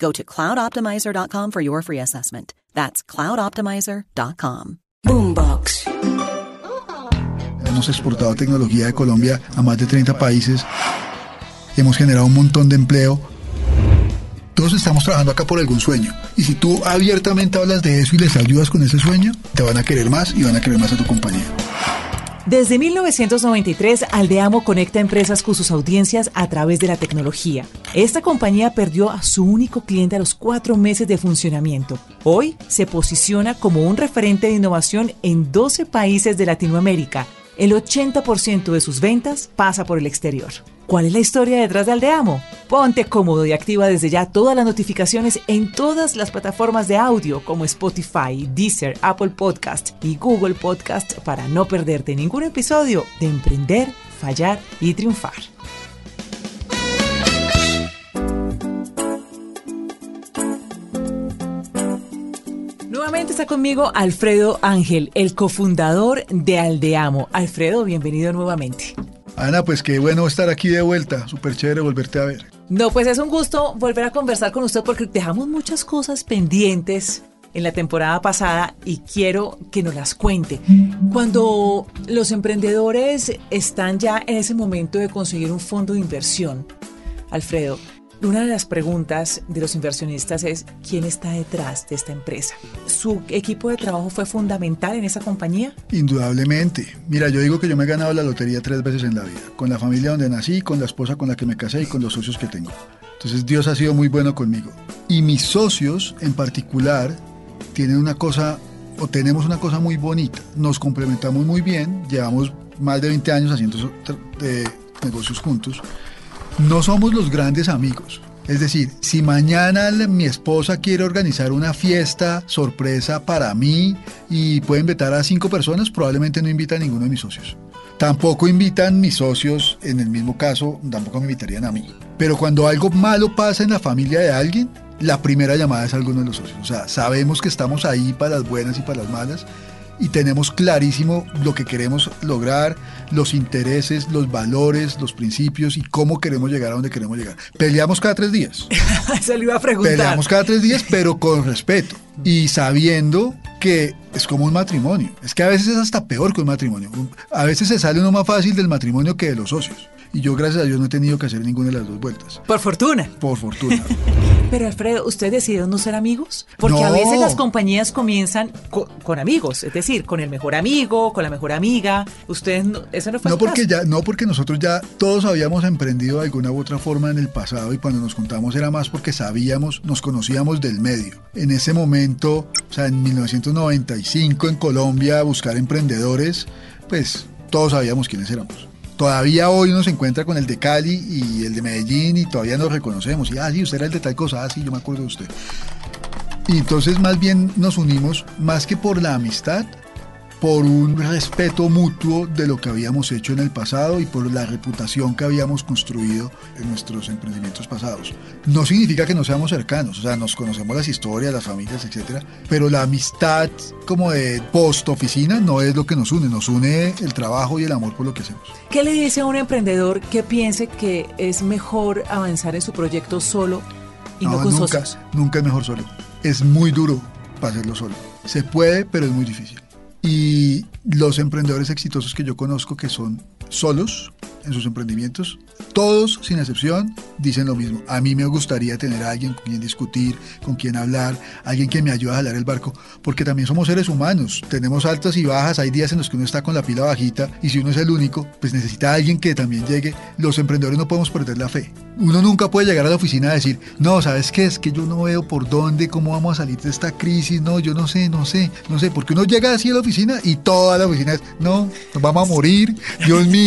Go to cloudoptimizer.com for your free assessment. That's cloudoptimizer.com. Boombox. Hemos exportado tecnología de Colombia a más de 30 países. Hemos generado un montón de empleo. Todos estamos trabajando acá por algún sueño. Y si tú abiertamente hablas de eso y les ayudas con ese sueño, te van a querer más y van a querer más a tu compañía. Desde 1993, Aldeamo conecta empresas con sus audiencias a través de la tecnología. Esta compañía perdió a su único cliente a los cuatro meses de funcionamiento. Hoy se posiciona como un referente de innovación en 12 países de Latinoamérica. El 80% de sus ventas pasa por el exterior. ¿Cuál es la historia detrás de Aldeamo? Ponte cómodo y activa desde ya todas las notificaciones en todas las plataformas de audio como Spotify, Deezer, Apple Podcast y Google Podcast para no perderte ningún episodio de Emprender, Fallar y Triunfar. Nuevamente está conmigo Alfredo Ángel, el cofundador de Aldeamo. Alfredo, bienvenido nuevamente. Ana, pues qué bueno estar aquí de vuelta. Súper chévere volverte a ver. No, pues es un gusto volver a conversar con usted porque dejamos muchas cosas pendientes en la temporada pasada y quiero que nos las cuente. Cuando los emprendedores están ya en ese momento de conseguir un fondo de inversión, Alfredo, una de las preguntas de los inversionistas es quién está detrás de esta empresa. ¿Su equipo de trabajo fue fundamental en esa compañía? Indudablemente. Mira, yo digo que yo me he ganado la lotería tres veces en la vida. Con la familia donde nací, con la esposa con la que me casé y con los socios que tengo. Entonces Dios ha sido muy bueno conmigo. Y mis socios en particular tienen una cosa, o tenemos una cosa muy bonita. Nos complementamos muy bien. Llevamos más de 20 años haciendo negocios juntos no somos los grandes amigos. Es decir, si mañana mi esposa quiere organizar una fiesta sorpresa para mí y puede invitar a cinco personas, probablemente no invita a ninguno de mis socios. Tampoco invitan mis socios, en el mismo caso, tampoco me invitarían a mí. Pero cuando algo malo pasa en la familia de alguien, la primera llamada es a alguno de los socios. O sea, sabemos que estamos ahí para las buenas y para las malas y tenemos clarísimo lo que queremos lograr, los intereses, los valores, los principios y cómo queremos llegar a donde queremos llegar. Peleamos cada tres días. Se lo iba a preguntar. Peleamos cada tres días, pero con respeto y sabiendo que es como un matrimonio. Es que a veces es hasta peor que un matrimonio. A veces se sale uno más fácil del matrimonio que de los socios y yo gracias a Dios no he tenido que hacer ninguna de las dos vueltas. Por fortuna. Por fortuna. Pero Alfredo, ¿usted decidió no ser amigos? Porque a veces las compañías comienzan con, amigos, es decir, con el mejor amigo, con la mejor amiga. Ustedes no, eso no fue no porque ya no porque nosotros ya todos habíamos emprendido de alguna u otra forma en el pasado y cuando nos contamos era más porque sabíamos, nos conocíamos del medio. En ese momento, o sea, en 1995 en Colombia buscar emprendedores, pues todos sabíamos quiénes éramos todavía hoy uno se encuentra con el de Cali y el de Medellín y todavía nos reconocemos. Y, ah, sí, usted era el de tal cosa, ah, sí, yo me acuerdo de usted. Y entonces más bien nos unimos, más que por la amistad, por un respeto mutuo de lo que habíamos hecho en el pasado y por la reputación que habíamos construido en nuestros emprendimientos pasados. No significa que no seamos cercanos, o sea, nos conocemos las historias, las familias, etcétera, pero la amistad como de post oficina no es lo que nos une, nos une el trabajo y el amor por lo que hacemos. ¿Qué le dice a un emprendedor que piense que es mejor avanzar en su proyecto solo y no, con nunca, socios? Nunca es mejor solo. Es muy duro para hacerlo solo. Se puede, pero es muy difícil. Y los emprendedores exitosos que yo conozco que son solos, en sus emprendimientos, todos sin excepción dicen lo mismo. A mí me gustaría tener alguien con quien discutir, con quien hablar, alguien que me ayude a jalar el barco, porque también somos seres humanos, tenemos altas y bajas, hay días en los que uno está con la pila bajita y si uno es el único, pues necesita alguien que también llegue. Los emprendedores no podemos perder la fe. Uno nunca puede llegar a la oficina a decir, no, ¿sabes qué? Es que yo no veo por dónde, cómo vamos a salir de esta crisis, no, yo no sé, no sé, no sé, porque uno llega así a la oficina y toda la oficina es, no, nos vamos a morir, Dios mío,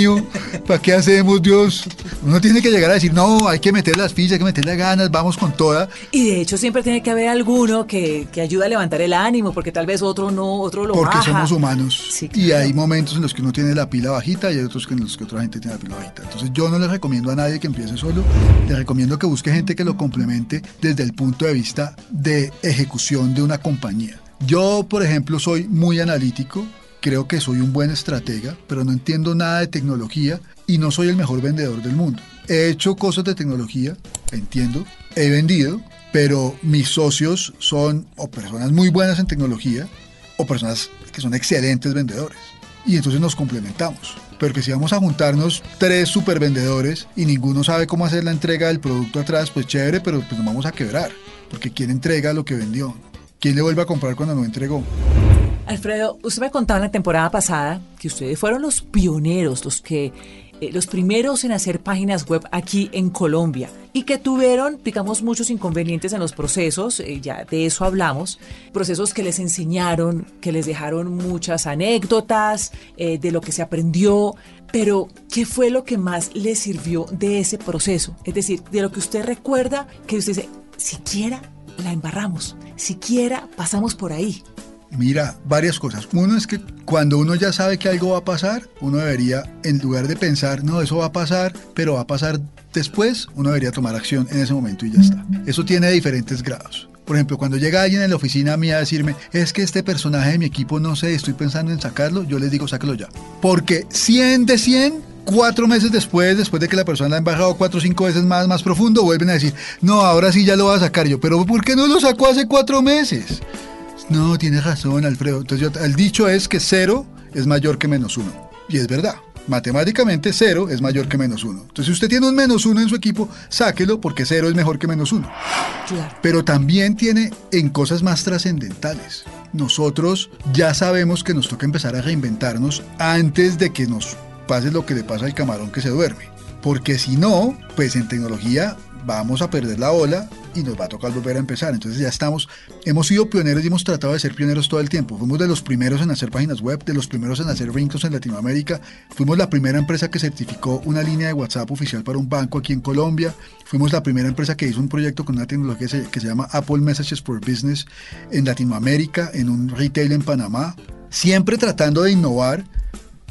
¿para qué hacemos, Dios? Uno tiene que llegar a decir, no, hay que meter las fichas, hay que meterle ganas, vamos con toda. Y de hecho siempre tiene que haber alguno que, que ayude a levantar el ánimo, porque tal vez otro no, otro lo Porque baja. somos humanos. Sí, Y claro. hay momentos en los que uno tiene la pila bajita y hay otros en los que otra gente tiene la pila bajita. Entonces yo no le recomiendo a nadie que empiece solo, le recomiendo que busque gente que lo complemente desde el punto de vista de ejecución de una compañía. Yo, por ejemplo, soy muy analítico, creo que soy un buen estratega, pero no entiendo nada de tecnología y no soy el mejor vendedor del mundo. He hecho cosas de tecnología, entiendo, he vendido, pero mis socios son o personas muy buenas en tecnología o personas que son excelentes vendedores. Y entonces nos complementamos. Pero que si vamos a juntarnos tres super vendedores y ninguno sabe cómo hacer la entrega del producto atrás, pues chévere, pero pues nos vamos a quebrar. Porque ¿quién entrega lo que vendió? ¿Quién le vuelve a comprar cuando no entregó? Alfredo, usted me contaba en la temporada pasada que ustedes fueron los pioneros, los que eh, los primeros en hacer páginas web aquí en Colombia y que tuvieron, digamos, muchos inconvenientes en los procesos, eh, ya de eso hablamos, procesos que les enseñaron, que les dejaron muchas anécdotas eh, de lo que se aprendió, pero ¿qué fue lo que más les sirvió de ese proceso? Es decir, de lo que usted recuerda, que usted dice, siquiera la embarramos, siquiera pasamos por ahí. Mira, varias cosas. Uno es que cuando uno ya sabe que algo va a pasar, uno debería, en lugar de pensar, no, eso va a pasar, pero va a pasar después, uno debería tomar acción en ese momento y ya está. Eso tiene diferentes grados. Por ejemplo, cuando llega alguien en la oficina mía a decirme, es que este personaje de mi equipo, no sé, estoy pensando en sacarlo, yo les digo, sáquelo ya. Porque 100 de 100, cuatro meses después, después de que la persona la ha embajado cuatro o cinco veces más, más profundo, vuelven a decir, no, ahora sí ya lo va a sacar yo. Pero ¿por qué no lo sacó hace cuatro meses? No, tienes razón, Alfredo. Entonces, yo- el dicho es que cero es mayor que menos uno. Y es verdad. Matemáticamente, cero es mayor que menos uno. Entonces, si usted tiene un menos uno en su equipo, sáquelo porque cero es mejor que menos uno. Claro. Pero también tiene en cosas más trascendentales. Nosotros ya sabemos que nos toca empezar a reinventarnos antes de que nos pase lo que le pasa al camarón que se duerme. Porque si no, pues en tecnología vamos a perder la ola y nos va a tocar volver a empezar. Entonces ya estamos, hemos sido pioneros y hemos tratado de ser pioneros todo el tiempo. Fuimos de los primeros en hacer páginas web, de los primeros en hacer ringtones en Latinoamérica. Fuimos la primera empresa que certificó una línea de WhatsApp oficial para un banco aquí en Colombia. Fuimos la primera empresa que hizo un proyecto con una tecnología que se llama Apple Messages for Business en Latinoamérica, en un retail en Panamá. Siempre tratando de innovar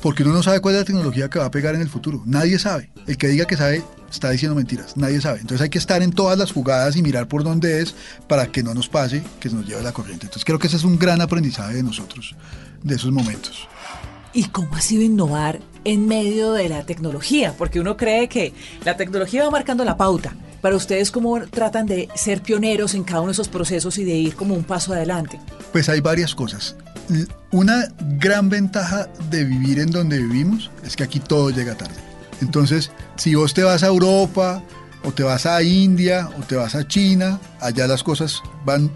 porque uno no sabe cuál es la tecnología que va a pegar en el futuro. Nadie sabe. El que diga que sabe está diciendo mentiras. Nadie sabe. Entonces hay que estar en todas las jugadas y mirar por dónde es para que no nos pase, que nos lleve la corriente. Entonces creo que ese es un gran aprendizaje de nosotros, de esos momentos. ¿Y cómo ha sido innovar en medio de la tecnología? Porque uno cree que la tecnología va marcando la pauta. Para ustedes, ¿cómo tratan de ser pioneros en cada uno de esos procesos y de ir como un paso adelante? Pues hay varias cosas. Una gran ventaja de vivir en donde vivimos es que aquí todo llega tarde. Entonces, si vos te vas a Europa, o te vas a India, o te vas a China, allá las cosas van,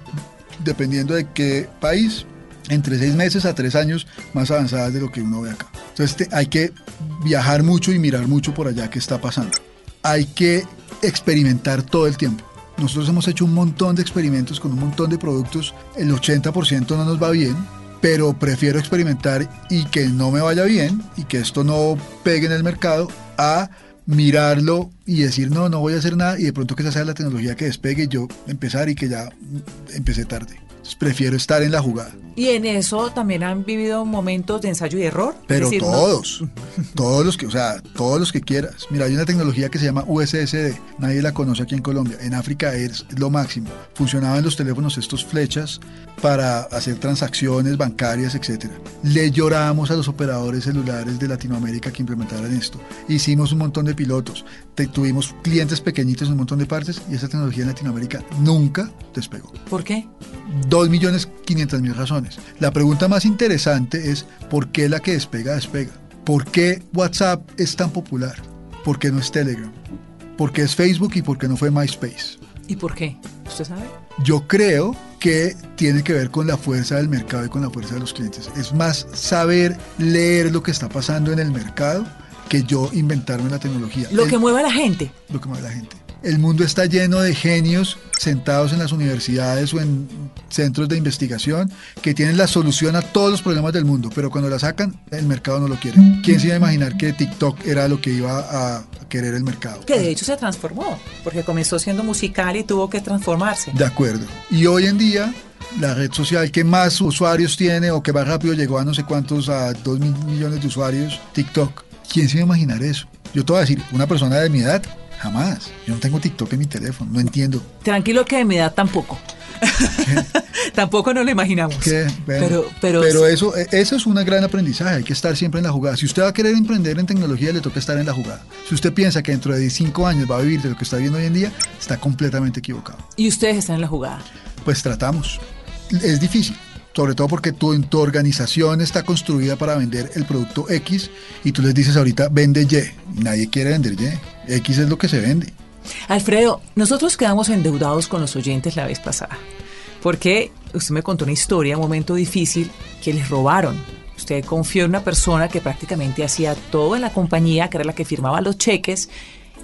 dependiendo de qué país, entre seis meses a tres años más avanzadas de lo que uno ve acá. Entonces hay que viajar mucho y mirar mucho por allá qué está pasando. Hay que experimentar todo el tiempo. Nosotros hemos hecho un montón de experimentos con un montón de productos. El 80% no nos va bien, pero prefiero experimentar y que no me vaya bien y que esto no pegue en el mercado a mirarlo y decir no, no voy a hacer nada y de pronto que esa sea la tecnología que despegue y yo empezar y que ya empecé tarde. Entonces, prefiero estar en la jugada. Y en eso también han vivido momentos de ensayo y error. Pero decir, no- todos, todos los que, o sea, todos los que quieras. Mira, hay una tecnología que se llama USSD, nadie la conoce aquí en Colombia. En África es lo máximo. Funcionaban los teléfonos estos flechas para hacer transacciones bancarias, etcétera. Le lloramos a los operadores celulares de Latinoamérica que implementaran esto. Hicimos un montón de pilotos, te- tuvimos clientes pequeñitos en un montón de partes y esa tecnología en Latinoamérica nunca despegó. ¿Por qué? 2.500.000 razones. La pregunta más interesante es ¿por qué la que despega despega? ¿Por qué WhatsApp es tan popular? ¿Por qué no es Telegram? ¿Por qué es Facebook y por qué no fue MySpace? ¿Y por qué? ¿Usted sabe? Yo creo que tiene que ver con la fuerza del mercado y con la fuerza de los clientes. Es más saber leer lo que está pasando en el mercado que yo inventarme la tecnología. Lo que mueve a la gente. lo que mueve a la gente. El mundo está lleno de genios sentados en las universidades o en centros de investigación que tienen la solución a todos los problemas del mundo, pero cuando la sacan, el mercado no lo quiere. ¿Quién se iba a imaginar que TikTok era lo que iba a querer el mercado? Que de hecho se transformó, porque comenzó siendo musical y tuvo que transformarse. De acuerdo. Y hoy en día, la red social que más usuarios tiene o que más rápido llegó a no sé cuántos, a 2 mil millones de usuarios, TikTok. ¿Quién se iba a imaginar eso? Yo te voy a decir, una persona de mi edad, jamás. Yo no tengo TikTok en mi teléfono, no entiendo. Tranquilo que de mi edad tampoco. tampoco no lo imaginamos. Bueno, pero, pero, eso, eh, eso es un gran aprendizaje, hay que estar siempre en la jugada. Si usted va a querer emprender en tecnología, le toca estar en la jugada. Si usted piensa que dentro de 5 años va a vivir de lo que está viendo hoy en día, está completamente equivocado. Y ustedes están en la jugada. Pues tratamos. Es difícil, sobre todo porque tu, tu organización está construida para vender el producto X y tú les dices ahorita vende Y. Nadie quiere vender Y. X es lo que se vende. Alfredo, nosotros quedamos endeudados con los oyentes la vez pasada. Porque usted me contó una historia, un momento difícil, que les robaron. Usted confió en una persona que prácticamente hacía todo en la compañía, que era la que firmaba los cheques,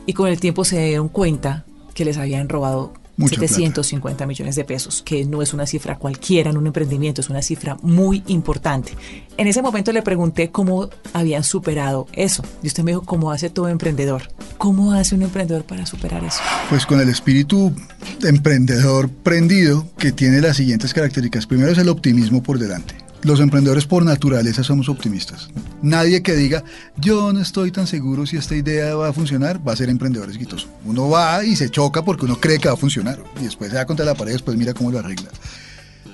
y con el tiempo se dieron cuenta que les habían robado Mucha 750 millones de pesos, que no es una cifra cualquiera en un emprendimiento, es una cifra muy importante. En ese momento le pregunté cómo habían superado eso. Y usted me dijo, ¿cómo hace todo emprendedor? ¿Cómo hace un emprendedor para superar eso? Pues con el espíritu emprendedor prendido que tiene las siguientes características. Primero es el optimismo por delante. Los emprendedores por naturaleza somos optimistas. Nadie que diga, yo no estoy tan seguro si esta idea va a funcionar, va a ser emprendedor exitoso. Uno va y se choca porque uno cree que va a funcionar. Y después se da contra la pared después mira cómo lo arregla.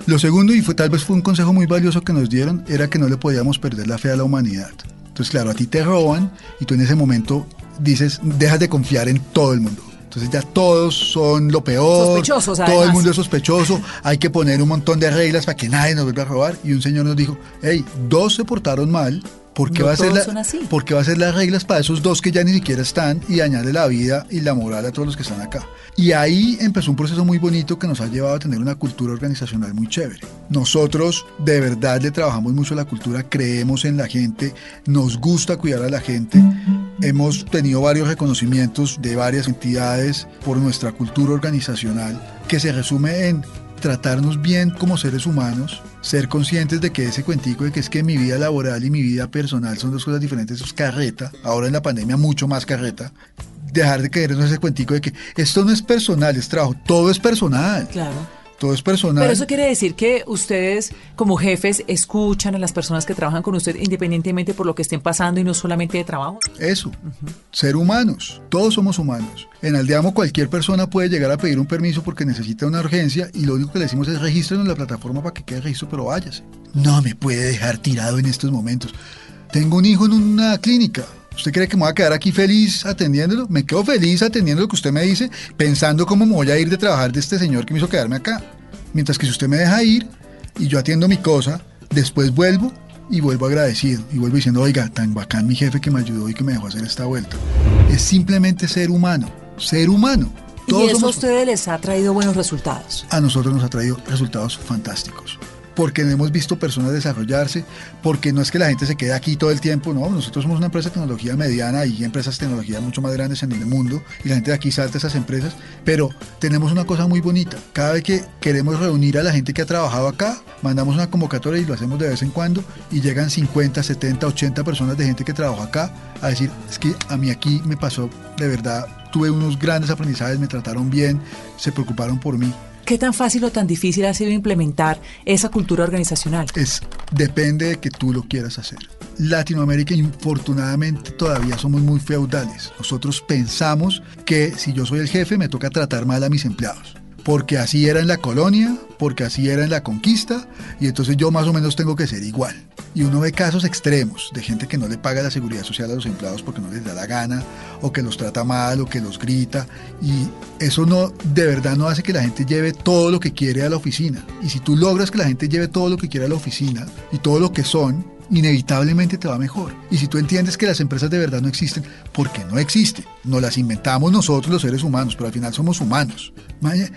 Lo segundo, y fue tal vez fue un consejo muy valioso que nos dieron, era que no le podíamos perder la fe a la humanidad. Entonces, claro, a ti te roban y tú en ese momento dices, dejas de confiar en todo el mundo. Entonces ya todos son lo peor. Sospechosos, Todo el además. mundo es sospechoso. Hay que poner un montón de reglas para que nadie nos vuelva a robar. Y un señor nos dijo, hey, dos se portaron mal. ¿Por qué, No va a ser la- va a ser las reglas para esos dos que ya ni siquiera están y dañarle la vida y la moral a todos los que están acá? Y ahí empezó un proceso muy bonito que nos ha llevado a tener una cultura organizacional muy chévere. Nosotros de verdad le trabajamos mucho la cultura, creemos en la gente, nos gusta cuidar a la gente. Hemos tenido varios reconocimientos de varias entidades por nuestra cultura organizacional que se resume en tratarnos bien como seres humanos, ser conscientes de que ese cuentico de que es que mi vida laboral y mi vida personal son dos cosas diferentes, eso es carreta, ahora en la pandemia mucho más carreta, dejar de creernos ese cuentico de que esto no es personal, es trabajo, todo es personal, Claro. Todo es personal. Pero eso quiere decir que ustedes, como jefes, escuchan a las personas que trabajan con usted independientemente por lo que estén pasando y no solamente de trabajo. Eso, ser humanos, todos somos humanos. En Aldeamo cualquier persona puede llegar a pedir un permiso porque necesita una urgencia y lo único que le decimos es regístrenos en la plataforma para que quede registro, pero váyase. No me puede dejar tirado en estos momentos. Tengo un hijo en una clínica. ¿Usted cree que me voy a quedar aquí feliz atendiéndolo? Me quedo feliz atendiendo lo que usted me dice, pensando cómo me voy a ir de trabajar de este señor que me hizo quedarme acá. Mientras que si usted me deja ir y yo atiendo mi cosa, después vuelvo y vuelvo agradecido y vuelvo diciendo, oiga, tan bacán mi jefe que me ayudó y que me dejó hacer esta vuelta. Es simplemente ser humano, ser humano. y Todos eso a ustedes les ha traído buenos resultados. a nosotros nos ha traído resultados fantásticos. Porque hemos visto personas desarrollarse, porque no es que la gente se quede aquí todo el tiempo, no, nosotros somos una empresa de tecnología mediana y empresas de tecnología mucho más grandes en el mundo y la gente de aquí salta a esas empresas, pero tenemos una cosa muy bonita, cada vez que queremos reunir a la gente que ha trabajado acá, mandamos una convocatoria y lo hacemos de vez en cuando y llegan 50, 70, 80 personas de gente que trabajó acá a decir, es que a mí aquí me pasó de verdad, tuve unos grandes aprendizajes, me trataron bien, se preocuparon por mí. ¿Qué tan fácil o tan difícil ha sido implementar esa cultura organizacional? es depende de que tú lo quieras hacer. Latinoamérica, infortunadamente, todavía somos muy feudales. Nosotros pensamos que si yo soy el jefe, me toca tratar mal a mis empleados. Porque así era en la colonia, porque así era en la conquista, y entonces yo más o menos tengo que ser igual. Y uno ve casos extremos de gente que no le paga la seguridad social a los empleados porque no les da la gana, o que los trata mal, o que los grita, y eso no, de verdad no hace que la gente lleve todo lo que quiere a la oficina. Y si tú logras que la gente lleve todo lo que quiere a la oficina y todo lo que son, inevitablemente te va mejor. Y si tú entiendes que las empresas de verdad no existen, porque no existen, no las inventamos nosotros los seres humanos, pero al final somos humanos.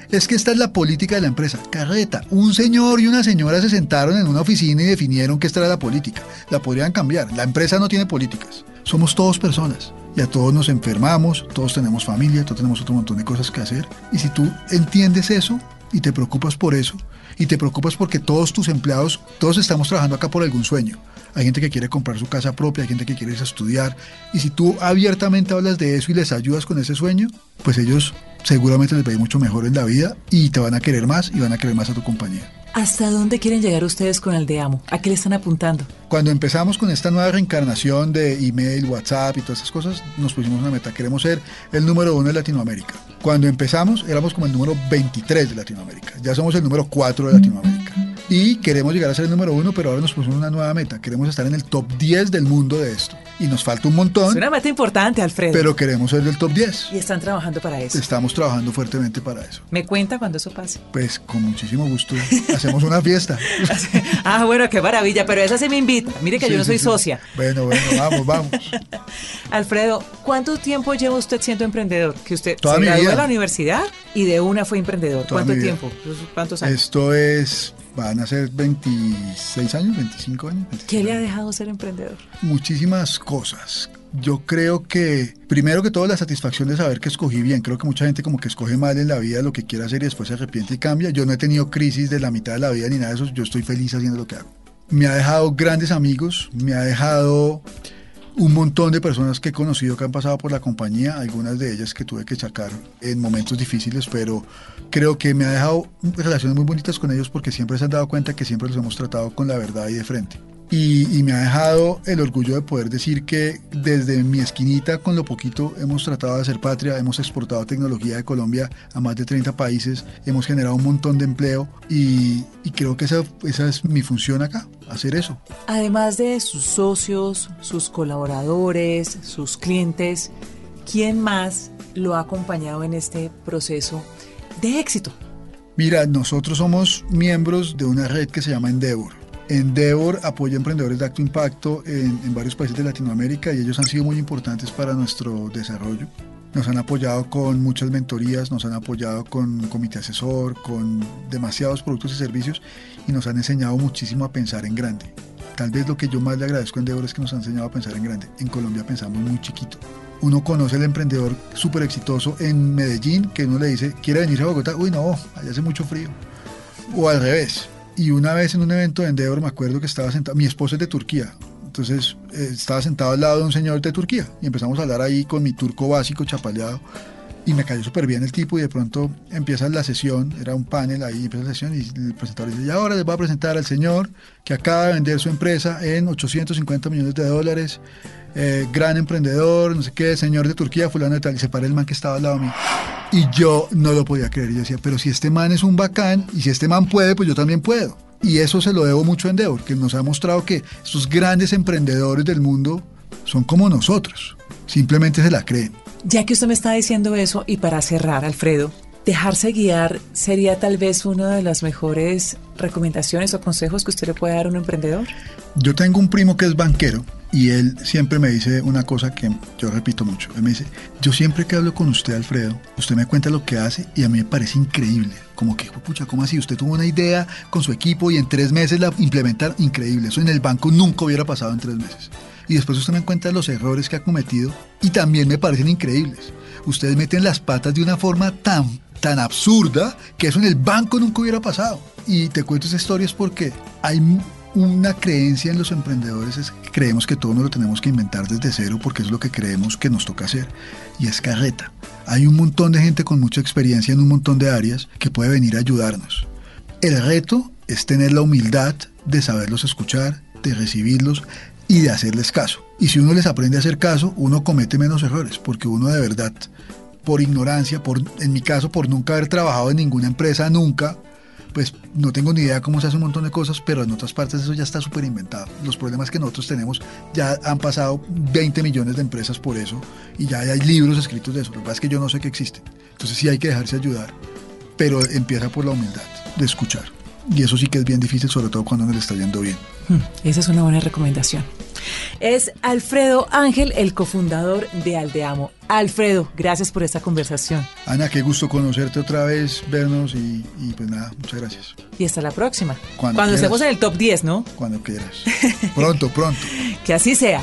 Es que esta es la política de la empresa. Carreta, un señor y una señora se sentaron en una oficina y definieron que esta era la política. La podrían cambiar. La empresa no tiene políticas. Somos todos personas y a todos nos enfermamos, todos tenemos familia, todos tenemos otro montón de cosas que hacer. Y si tú entiendes eso y te preocupas por eso, y te preocupas porque todos tus empleados, todos estamos trabajando acá por algún sueño. Hay gente que quiere comprar su casa propia, hay gente que quiere irse a estudiar. Y si tú abiertamente hablas de eso y les ayudas con ese sueño, pues ellos seguramente les va a ir mucho mejor en la vida y te van a querer más y van a querer más a tu compañía. ¿Hasta dónde quieren llegar ustedes con Aldeamo? ¿A qué le están apuntando? Cuando empezamos con esta nueva reencarnación de email, WhatsApp y todas esas cosas, nos pusimos una meta. Queremos ser el número uno de Latinoamérica. Cuando empezamos éramos como el número 23 de Latinoamérica. Ya somos el número 4 de Latinoamérica y queremos llegar a ser el número uno, pero ahora nos pusimos una nueva meta. Queremos estar en el top 10 del mundo de esto. Y nos falta un montón. Es una meta importante, Alfredo. Pero queremos ser del top 10. Y están trabajando para eso. Estamos trabajando fuertemente para eso. ¿Me cuenta cuando eso pase? Pues con muchísimo gusto. Hacemos una fiesta. ah, bueno, qué maravilla. Pero esa se me invita. Mire que yo no soy socia. Bueno, bueno, vamos, vamos. Alfredo, ¿cuánto tiempo lleva usted siendo emprendedor? Que usted Toda se graduó de la universidad y de una fue emprendedor. ¿Cuánto tiempo? ¿Cuántos años? Esto es van a ser 26 años, 25 años. ¿Qué le ha dejado ser emprendedor? Muchísimas cosas. Yo creo que, primero que todo, la satisfacción de saber que escogí bien. Creo que mucha gente como que escoge mal en la vida lo que quiere hacer y después se arrepiente y cambia. Yo no he tenido crisis de la mitad de la vida ni nada de eso. Yo estoy feliz haciendo lo que hago. Me ha dejado grandes amigos, me ha dejado un montón de personas que he conocido que han pasado por la compañía, algunas de ellas que tuve que sacar en momentos difíciles, pero creo que me ha dejado relaciones muy bonitas con ellos porque siempre se han dado cuenta que siempre los hemos tratado con la verdad y de frente. Y, me ha dejado el orgullo de poder decir que desde mi esquinita, con lo poquito, hemos tratado de hacer patria, hemos exportado tecnología de Colombia a más de 30 países, hemos generado un montón de empleo y, creo que esa, esa es mi función acá, hacer eso. Además de sus socios, sus colaboradores, sus clientes, ¿quién más lo ha acompañado en este proceso de éxito? Mira, nosotros somos miembros de una red que se llama Endeavor. Endeavor apoya emprendedores de alto impacto en, varios países de Latinoamérica y ellos han sido muy importantes para nuestro desarrollo. Nos han apoyado con muchas mentorías, nos han apoyado con un comité asesor, con demasiados productos y servicios y nos han enseñado muchísimo a pensar en grande. Tal vez lo que yo más le agradezco a Endeavor es que nos han enseñado a pensar en grande. En Colombia pensamos muy chiquito. Uno conoce al emprendedor súper exitoso en Medellín que uno le dice, ¿quiere venir a Bogotá? Uy, no, allá hace mucho frío. O al revés, y una vez en un evento de Endeavor me acuerdo que estaba sentado, mi esposa es de Turquía, entonces eh, estaba sentado al lado de un señor de Turquía. Y empezamos a hablar ahí con mi turco básico chapaleado y me cayó súper bien el tipo y de pronto empieza la sesión, era un panel ahí, empieza la sesión y el presentador dice, y ahora les voy a presentar al señor que acaba de vender su empresa en 850 millones de dólares, eh, gran emprendedor, no sé qué, señor de Turquía, fulano de tal, y se para el man que estaba al lado mío. Y yo no lo podía creer. Yo decía, pero si este man es un bacán y si este man puede, pues yo también puedo. Y eso se lo debo mucho a Endeavor, que nos ha mostrado que estos grandes emprendedores del mundo son como nosotros. Simplemente se la creen. Ya que usted me está diciendo eso, y para cerrar, Alfredo, dejarse guiar sería tal vez una de las mejores recomendaciones o consejos que usted le puede dar a un emprendedor. Yo tengo un primo que es banquero y él siempre me dice una cosa que yo repito mucho. Él me dice, yo siempre que hablo con usted, Alfredo, usted me cuenta lo que hace y a mí me parece increíble. Como que, pucha, ¿cómo así? Usted tuvo una idea con su equipo y en tres meses la implementar, increíble. Eso en el banco nunca hubiera pasado en tres meses. Y después usted me cuenta los errores que ha cometido y también me parecen increíbles. Ustedes meten las patas de una forma tan, tan absurda que eso en el banco nunca hubiera pasado. Y te cuento esa historia porque hay una creencia en los emprendedores es que creemos que todo nos lo tenemos que inventar desde cero porque es lo que creemos que nos toca hacer. Y es carreta. Hay un montón de gente con mucha experiencia en un montón de áreas que puede venir a ayudarnos. El reto es tener la humildad de saberlos escuchar, de recibirlos y de hacerles caso. Y si uno les aprende a hacer caso, uno comete menos errores porque uno de verdad, por ignorancia, por, en mi caso, por nunca haber trabajado en ninguna empresa, nunca, pues no tengo ni idea cómo se hace un montón de cosas, pero en otras partes eso ya está súper inventado. Los problemas que nosotros tenemos ya han pasado 20 millones de empresas por eso y ya hay libros escritos de eso. Lo que pasa es que yo no sé que existe. Entonces sí hay que dejarse ayudar, pero empieza por la humildad de escuchar. Y eso sí que es bien difícil, sobre todo cuando no le está yendo bien. Hmm, esa es una buena recomendación. Es Alfredo Ángel, el cofundador de Aldeamo. Alfredo, gracias por esta conversación. Ana, qué gusto conocerte otra vez, vernos y, pues nada, muchas gracias. Y hasta la próxima. Cuando, Cuando estemos en el top 10, ¿no? Cuando quieras. Pronto, pronto. que así sea.